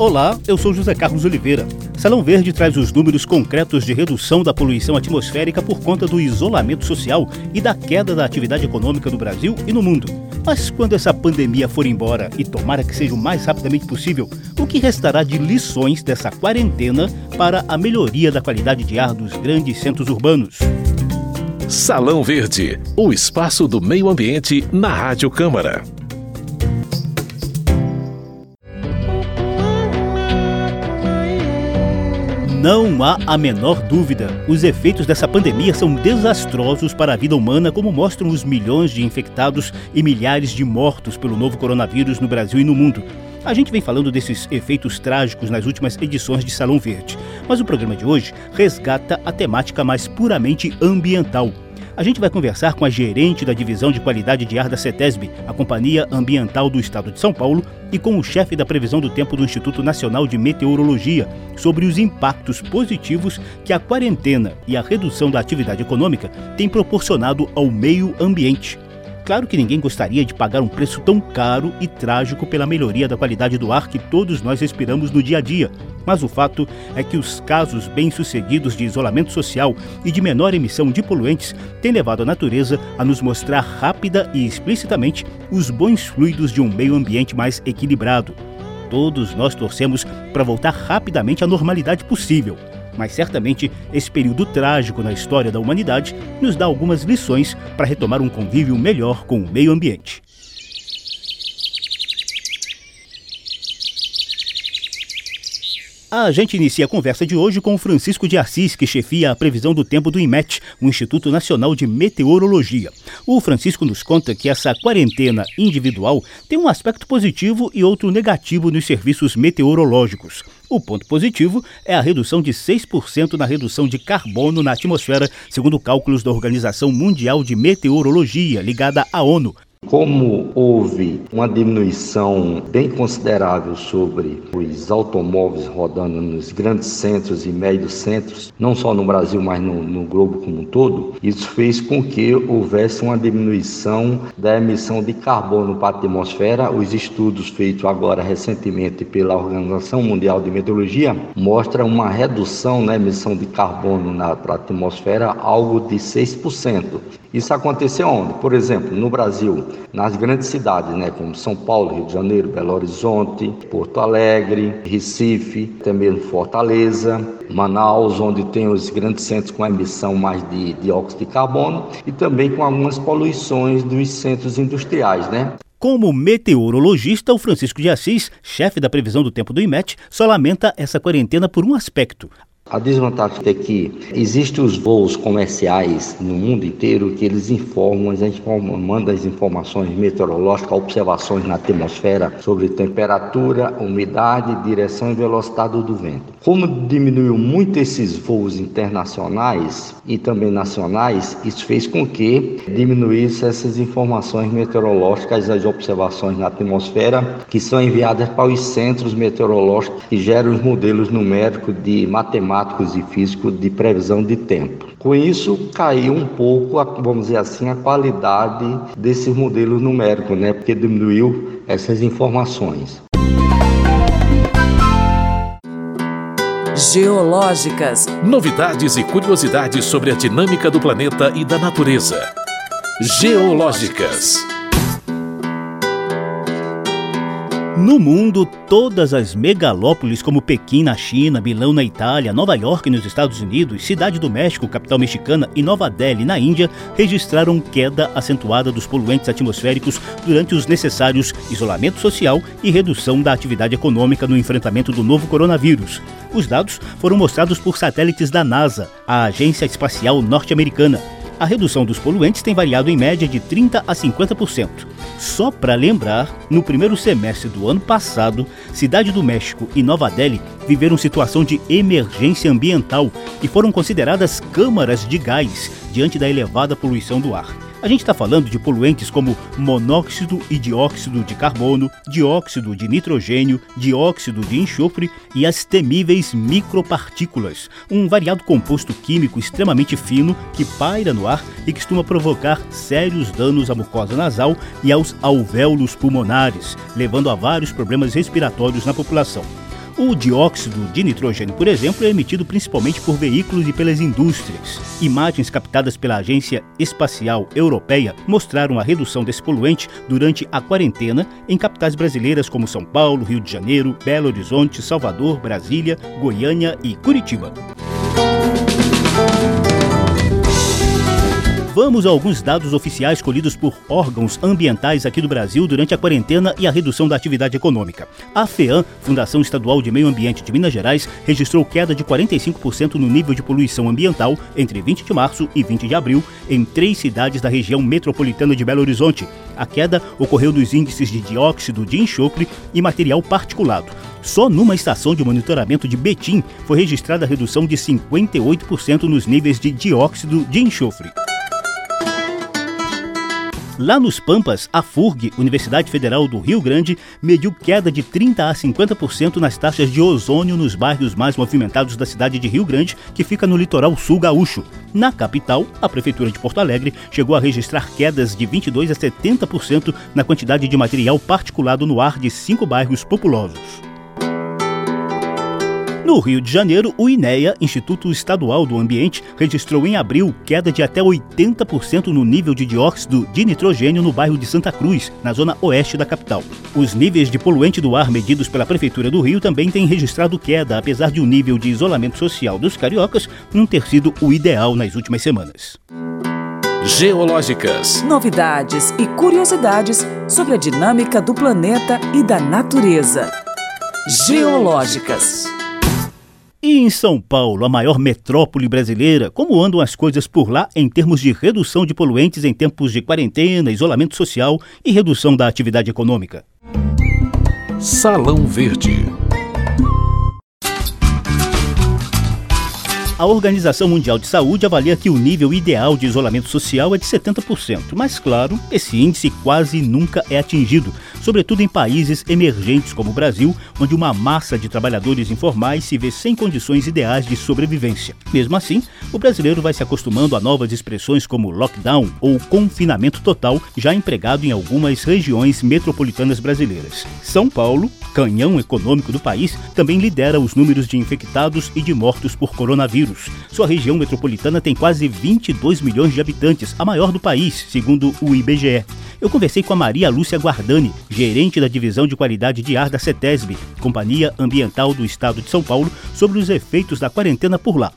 Olá, eu sou José Carlos Oliveira. Salão Verde traz os números concretos de redução da poluição atmosférica por conta do isolamento social e da queda da atividade econômica no Brasil e no mundo. Mas quando essa pandemia for embora, e tomara que seja o mais rapidamente possível, o que restará de lições dessa quarentena para a melhoria da qualidade de ar dos grandes centros urbanos? Salão Verde, o espaço do meio ambiente na Rádio Câmara. Não há a menor dúvida. Os efeitos dessa pandemia são desastrosos para a vida humana, como mostram os milhões de infectados e milhares de mortos pelo novo coronavírus no Brasil e no mundo. A gente vem falando desses efeitos trágicos nas últimas edições de Salão Verde, mas o programa de hoje resgata a temática mais puramente ambiental. A gente vai conversar com a gerente da Divisão de Qualidade de Ar da CETESB, a Companhia Ambiental do Estado de São Paulo, e com o chefe da Previsão do Tempo do Instituto Nacional de Meteorologia sobre os impactos positivos que a quarentena e a redução da atividade econômica têm proporcionado ao meio ambiente. Claro que ninguém gostaria de pagar um preço tão caro e trágico pela melhoria da qualidade do ar que todos nós respiramos no dia a dia. Mas o fato é que os casos bem-sucedidos de isolamento social e de menor emissão de poluentes têm levado a natureza a nos mostrar rápida e explicitamente os bons fluidos de um meio ambiente mais equilibrado. Todos nós torcemos para voltar rapidamente à normalidade possível mas certamente esse período trágico na história da humanidade nos dá algumas lições para retomar um convívio melhor com o meio ambiente. A gente inicia a conversa de hoje com Francisco de Assis, que chefia a previsão do tempo do IMET, o Instituto Nacional de Meteorologia. O Francisco nos conta que essa quarentena individual tem um aspecto positivo e outro negativo nos serviços meteorológicos. O ponto positivo é a redução de 6% na redução de carbono na atmosfera, segundo cálculos da Organização Mundial de Meteorologia, ligada à ONU. Como houve uma diminuição bem considerável sobre os automóveis rodando nos grandes centros e médios centros, não só no Brasil, mas no, no globo como um todo, isso fez com que houvesse uma diminuição da emissão de carbono para a atmosfera. Os estudos feitos agora recentemente pela Organização Mundial de Meteorologia mostram uma redução na emissão de carbono na, para a atmosfera, algo de 6%. Isso aconteceu onde? Por exemplo, no Brasil, nas grandes cidades, né, como São Paulo, Rio de Janeiro, Belo Horizonte, Porto Alegre, Recife, até mesmo Fortaleza, Manaus, onde tem os grandes centros com emissão mais de dióxido de carbono e também com algumas poluições dos centros industriais, né? Como meteorologista, o Francisco de Assis, chefe da previsão do tempo do IMET, só lamenta essa quarentena por um aspecto: a desvantagem é que existem os voos comerciais no mundo inteiro que eles informam, a gente manda as informações meteorológicas, observações na atmosfera sobre temperatura, umidade, direção e velocidade do vento. Como diminuiu muito esses voos internacionais e também nacionais, isso fez com que diminuísse essas informações meteorológicas, as observações na atmosfera, que são enviadas para os centros meteorológicos que geram os modelos numéricos de matemática matemáticos e físicos de previsão de tempo. Com isso, caiu um pouco, vamos dizer assim, a qualidade desses modelos numéricos, né? Porque diminuiu essas informações. Geológicas. Novidades e curiosidades sobre a dinâmica do planeta e da natureza. Geológicas. No mundo, todas as megalópolis como Pequim na China, Milão na Itália, Nova York nos Estados Unidos, Cidade do México, capital mexicana, e Nova Delhi na Índia registraram queda acentuada dos poluentes atmosféricos durante os necessários isolamento social e redução da atividade econômica no enfrentamento do novo coronavírus. Os dados foram mostrados por satélites da NASA, a agência espacial norte-americana. A redução dos poluentes tem variado em média de 30 a 50%. Só para lembrar, no primeiro semestre do ano passado, Cidade do México e Nova Delhi viveram situação de emergência ambiental e foram consideradas câmaras de gás diante da elevada poluição do ar. A gente está falando de poluentes como monóxido e dióxido de carbono, dióxido de nitrogênio, dióxido de enxofre e as temíveis micropartículas, um variado composto químico extremamente fino que paira no ar e costuma provocar sérios danos à mucosa nasal e aos alvéolos pulmonares, levando a vários problemas respiratórios na população. O dióxido de nitrogênio, por exemplo, é emitido principalmente por veículos e pelas indústrias. Imagens captadas pela Agência Espacial Europeia mostraram a redução desse poluente durante a quarentena em capitais brasileiras como São Paulo, Rio de Janeiro, Belo Horizonte, Salvador, Brasília, Goiânia e Curitiba. Vamos a alguns dados oficiais colhidos por órgãos ambientais aqui do Brasil durante a quarentena e a redução da atividade econômica. A FEAM, Fundação Estadual de Meio Ambiente de Minas Gerais, registrou queda de 45% no nível de poluição ambiental entre 20 de março e 20 de abril em três cidades da região metropolitana de Belo Horizonte. A queda ocorreu nos índices de dióxido de enxofre e material particulado. Só numa estação de monitoramento de Betim foi registrada a redução de 58% nos níveis de dióxido de enxofre. Lá nos Pampas, a FURG, Universidade Federal do Rio Grande, mediu queda de 30 a 50% nas taxas de ozônio nos bairros mais movimentados da cidade de Rio Grande, que fica no litoral sul gaúcho. Na capital, a Prefeitura de Porto Alegre chegou a registrar quedas de 22 a 70% na quantidade de material particulado no ar de cinco bairros populosos. No Rio de Janeiro, o INEA, Instituto Estadual do Ambiente, registrou em abril queda de até 80% no nível de dióxido de nitrogênio no bairro de Santa Cruz, na zona oeste da capital. Os níveis de poluente do ar medidos pela Prefeitura do Rio também têm registrado queda, apesar de o nível de isolamento social dos cariocas não ter sido o ideal nas últimas semanas. Geológicas. Novidades e curiosidades sobre a dinâmica do planeta e da natureza. Geológicas. E em São Paulo, a maior metrópole brasileira, como andam as coisas por lá em termos de redução de poluentes em tempos de quarentena, isolamento social e redução da atividade econômica? Salão Verde. A Organização Mundial de Saúde avalia que o nível ideal de isolamento social é de 70%, mas, claro, esse índice quase nunca é atingido, sobretudo em países emergentes como o Brasil, onde uma massa de trabalhadores informais se vê sem condições ideais de sobrevivência. Mesmo assim, o brasileiro vai se acostumando a novas expressões como lockdown ou confinamento total, já empregado em algumas regiões metropolitanas brasileiras. São Paulo, canhão econômico do país, também lidera os números de infectados e de mortos por coronavírus. Sua região metropolitana tem quase 22 milhões de habitantes, a maior do país, segundo o IBGE. Eu conversei com a Maria Lúcia Guardani, gerente da Divisão de Qualidade de Ar da CETESB, Companhia Ambiental do Estado de São Paulo, sobre os efeitos da quarentena por lá.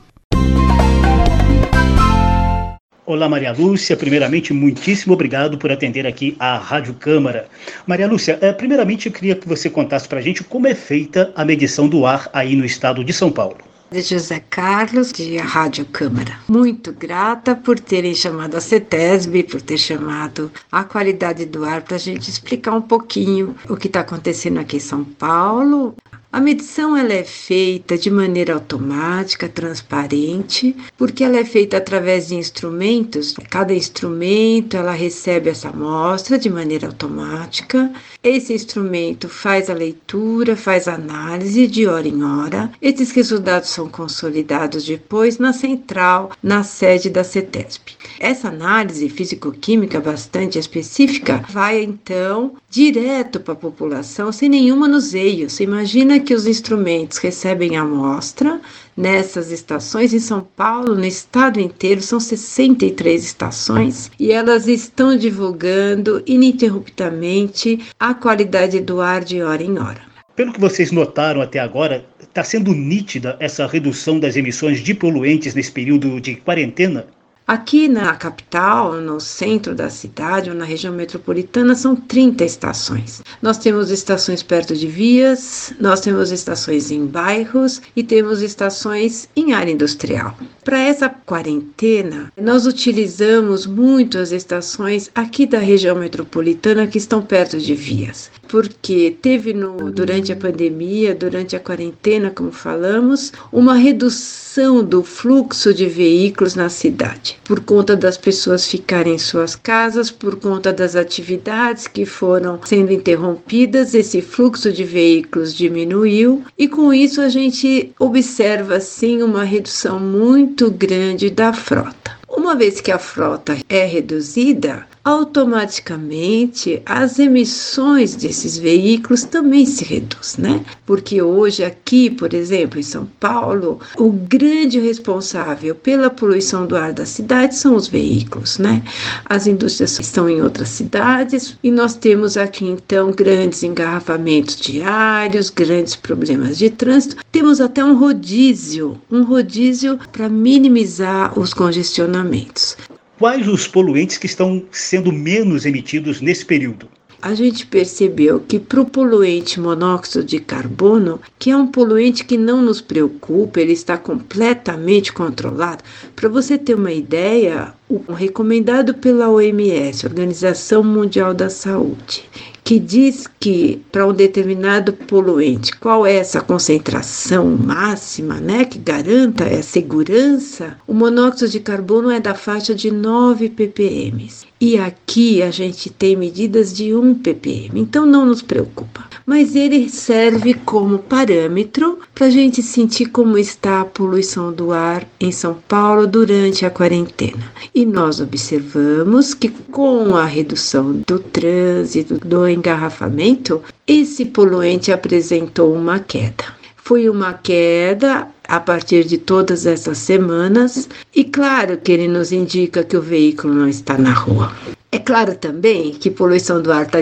Olá, Maria Lúcia. Primeiramente, muitíssimo obrigado por atender aqui à Rádio Câmara. Maria Lúcia, eh, primeiramente eu queria que você contasse para a gente como é feita a medição do ar aí no estado de São Paulo de José Carlos, de Rádio Câmara. Muito grata por terem chamado a CETESB, por ter chamado a qualidade do ar para a gente explicar um pouquinho o que está acontecendo aqui em São Paulo, a medição ela é feita de maneira automática, transparente, porque ela é feita através de instrumentos. Cada instrumento ela recebe essa amostra de maneira automática. Esse instrumento faz a leitura, faz a análise de hora em hora. Esses resultados são consolidados depois na central, na sede da CETESP. Essa análise físico-química bastante específica vai então direto para a população sem nenhum manuseio. Você imagina que os instrumentos recebem amostra nessas estações em São Paulo, no estado inteiro, são 63 estações e elas estão divulgando ininterruptamente a qualidade do ar de hora em hora. Pelo que vocês notaram até agora, está sendo nítida essa redução das emissões de poluentes nesse período de quarentena? Aqui na capital, no centro da cidade ou na região metropolitana, são 30 estações. Nós temos estações perto de vias, nós temos estações em bairros e temos estações em área industrial. Para essa quarentena, nós utilizamos muito as estações aqui da região metropolitana que estão perto de vias, porque teve no, durante a pandemia, durante a quarentena, como falamos, uma redução do fluxo de veículos na cidade por conta das pessoas ficarem em suas casas, por conta das atividades que foram sendo interrompidas, esse fluxo de veículos diminuiu e com isso a gente observa sim uma redução muito grande da frota. Uma vez que a frota é reduzida, automaticamente as emissões desses veículos também se reduz, né? Porque hoje aqui, por exemplo, em São Paulo, o grande responsável pela poluição do ar da cidade são os veículos, né? As indústrias estão em outras cidades e nós temos aqui então grandes engarrafamentos diários, grandes problemas de trânsito. Temos até um rodízio, um rodízio para minimizar os congestionamentos. Quais os poluentes que estão sendo menos emitidos nesse período? a gente percebeu que para o poluente monóxido de carbono, que é um poluente que não nos preocupa, ele está completamente controlado. Para você ter uma ideia, o recomendado pela OMS, Organização Mundial da Saúde, que diz que para um determinado poluente, qual é essa concentração máxima, né, que garanta a segurança, o monóxido de carbono é da faixa de 9 ppm. E aqui a gente tem medidas de 1 ppm, então não nos preocupa. Mas ele serve como parâmetro para a gente sentir como está a poluição do ar em São Paulo durante a quarentena. E nós observamos que com a redução do trânsito, do engarrafamento, esse poluente apresentou uma queda. Foi uma queda a partir de todas essas semanas, e claro que ele nos indica que o veículo não está na rua. É claro também que poluição do ar está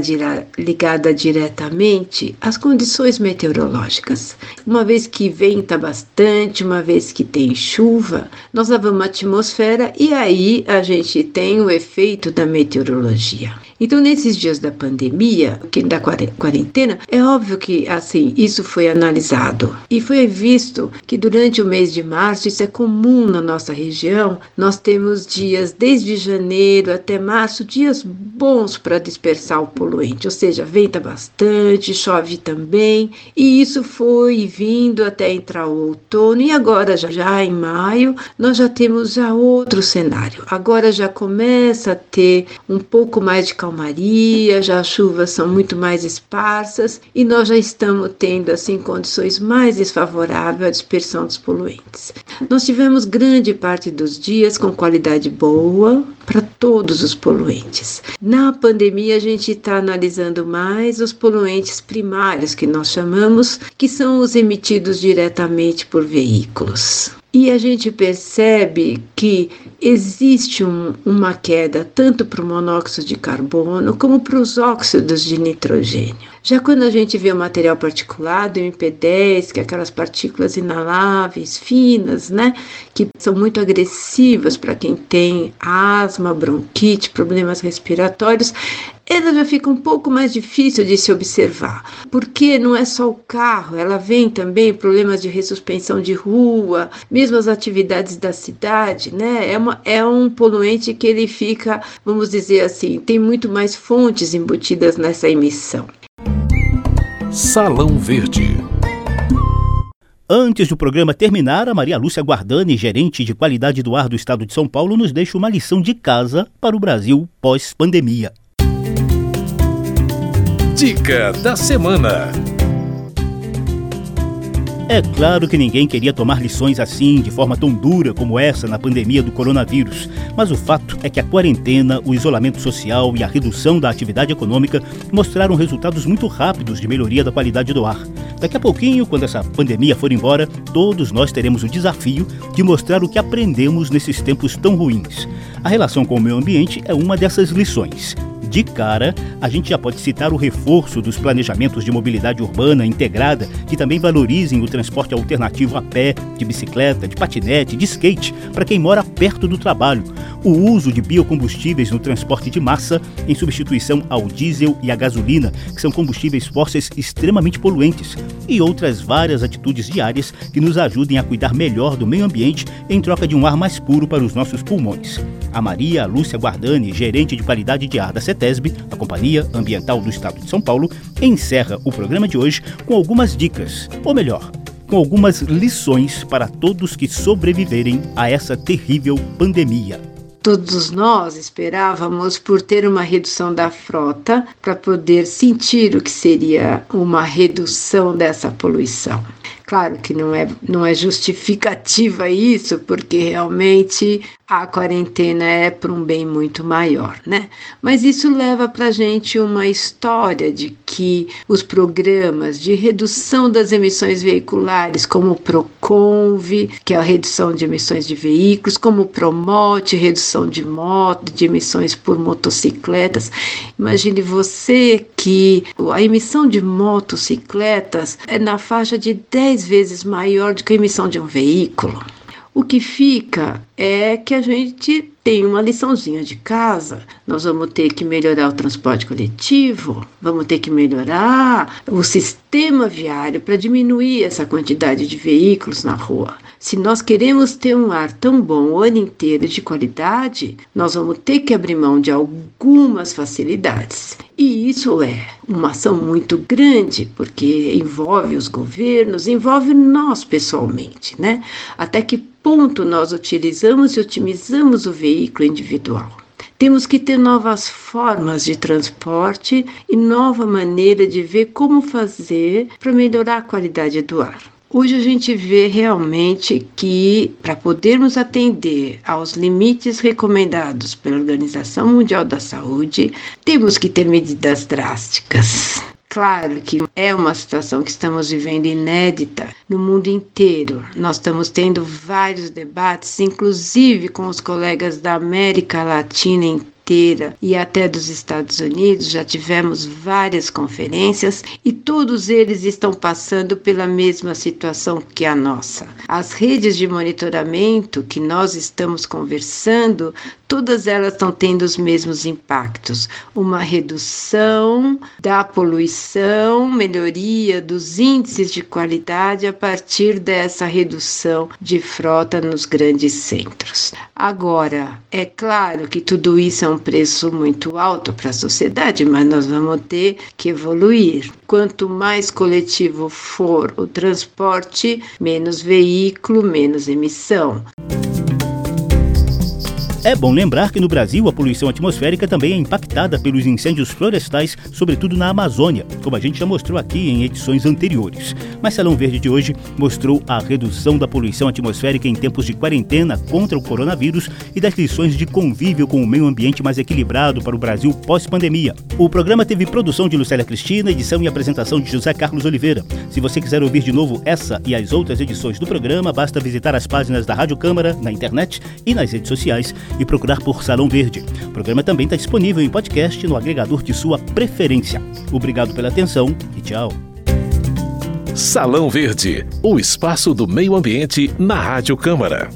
ligada diretamente às condições meteorológicas. Uma vez que venta bastante, uma vez que tem chuva, nós lavamos a atmosfera e aí a gente tem o efeito da meteorologia. Então, nesses dias da pandemia, da quarentena, é óbvio que assim isso foi analisado e foi visto que durante o mês de março isso é comum na nossa região. Nós temos dias desde janeiro até março, dias bons para dispersar o poluente, ou seja, venta bastante, chove também, e isso foi vindo até entrar o outono e agora já, já em maio nós já temos já outro cenário. Agora já começa a ter um pouco mais de calma calmaria, já as chuvas são muito mais esparsas e nós já estamos tendo assim condições mais desfavoráveis à dispersão dos poluentes. Nós tivemos grande parte dos dias com qualidade boa para todos os poluentes. Na pandemia a gente está analisando mais os poluentes primários que nós chamamos, que são os emitidos diretamente por veículos. E a gente percebe que existe um, uma queda tanto para o monóxido de carbono como para os óxidos de nitrogênio. Já quando a gente vê o material particulado, o MP10, que é aquelas partículas inaláveis, finas, né, que são muito agressivas para quem tem asma, bronquite, problemas respiratórios, ela já fica um pouco mais difícil de se observar, porque não é só o carro, ela vem também problemas de ressuspensão de rua, mesmo as atividades da cidade, né? É, uma, é um poluente que ele fica, vamos dizer assim, tem muito mais fontes embutidas nessa emissão. Salão Verde. Antes do programa terminar, a Maria Lúcia Guardani, gerente de qualidade do ar do estado de São Paulo, nos deixa uma lição de casa para o Brasil pós-pandemia. Dica da semana. É claro que ninguém queria tomar lições assim, de forma tão dura como essa na pandemia do coronavírus, mas o fato é que a quarentena, o isolamento social e a redução da atividade econômica mostraram resultados muito rápidos de melhoria da qualidade do ar. Daqui a pouquinho, quando essa pandemia for embora, todos nós teremos o desafio de mostrar o que aprendemos nesses tempos tão ruins. A relação com o meio ambiente é uma dessas lições. De cara, a gente já pode citar o reforço dos planejamentos de mobilidade urbana integrada, que também valorizem o transporte alternativo a pé, de bicicleta, de patinete, de skate, para quem mora perto do trabalho, o uso de biocombustíveis no transporte de massa, em substituição ao diesel e à gasolina, que são combustíveis fósseis extremamente poluentes, e outras várias atitudes diárias que nos ajudem a cuidar melhor do meio ambiente em troca de um ar mais puro para os nossos pulmões. A Maria Lúcia Guardani, gerente de qualidade de ar da CET CETESB, a Companhia Ambiental do Estado de São Paulo, encerra o programa de hoje com algumas dicas, ou melhor, com algumas lições para todos que sobreviverem a essa terrível pandemia. Todos nós esperávamos por ter uma redução da frota para poder sentir o que seria uma redução dessa poluição. Claro que não é, não é justificativa isso, porque realmente a quarentena é para um bem muito maior, né? Mas isso leva para gente uma história de que os programas de redução das emissões veiculares, como o Proconv, que é a redução de emissões de veículos, como o Promote, redução de moto, de emissões por motocicletas. Imagine você que a emissão de motocicletas é na faixa de 10 vezes maior do que a emissão de um veículo. O que fica é que a gente tem uma liçãozinha de casa. Nós vamos ter que melhorar o transporte coletivo, vamos ter que melhorar o sistema viário para diminuir essa quantidade de veículos na rua. Se nós queremos ter um ar tão bom o ano inteiro de qualidade, nós vamos ter que abrir mão de algumas facilidades. E isso é uma ação muito grande, porque envolve os governos, envolve nós pessoalmente, né? Até que ponto nós utilizamos e otimizamos o veículo individual? Temos que ter novas formas de transporte e nova maneira de ver como fazer para melhorar a qualidade do ar. Hoje a gente vê realmente que, para podermos atender aos limites recomendados pela Organização Mundial da Saúde, temos que ter medidas drásticas. Claro que é uma situação que estamos vivendo inédita no mundo inteiro. Nós estamos tendo vários debates, inclusive com os colegas da América Latina inteira e até dos Estados Unidos, já tivemos várias conferências e todos eles estão passando pela mesma situação que a nossa. As redes de monitoramento que nós estamos conversando, todas elas estão tendo os mesmos impactos: uma redução da poluição, melhoria dos índices de qualidade a partir dessa redução de frota nos grandes centros. Agora, é claro que tudo isso é um preço muito alto para a sociedade, mas nós vamos ter que evoluir. Quanto mais coletivo for o transporte, menos veículo, menos emissão. É bom lembrar que no Brasil a poluição atmosférica também é impactada pelos incêndios florestais, sobretudo na Amazônia, como a gente já mostrou aqui em edições anteriores. Mas Salão Verde de hoje mostrou a redução da poluição atmosférica em tempos de quarentena contra o coronavírus e das lições de convívio com o meio ambiente mais equilibrado para o Brasil pós-pandemia. O programa teve produção de Lucélia Cristina, edição e apresentação de José Carlos Oliveira. Se você quiser ouvir de novo essa e as outras edições do programa, basta visitar as páginas da Rádio Câmara na internet e nas redes sociais e procurar por Salão Verde. O programa também está disponível em podcast no agregador de sua preferência. Obrigado pela atenção e tchau. Salão Verde, o espaço do meio ambiente na Rádio Câmara.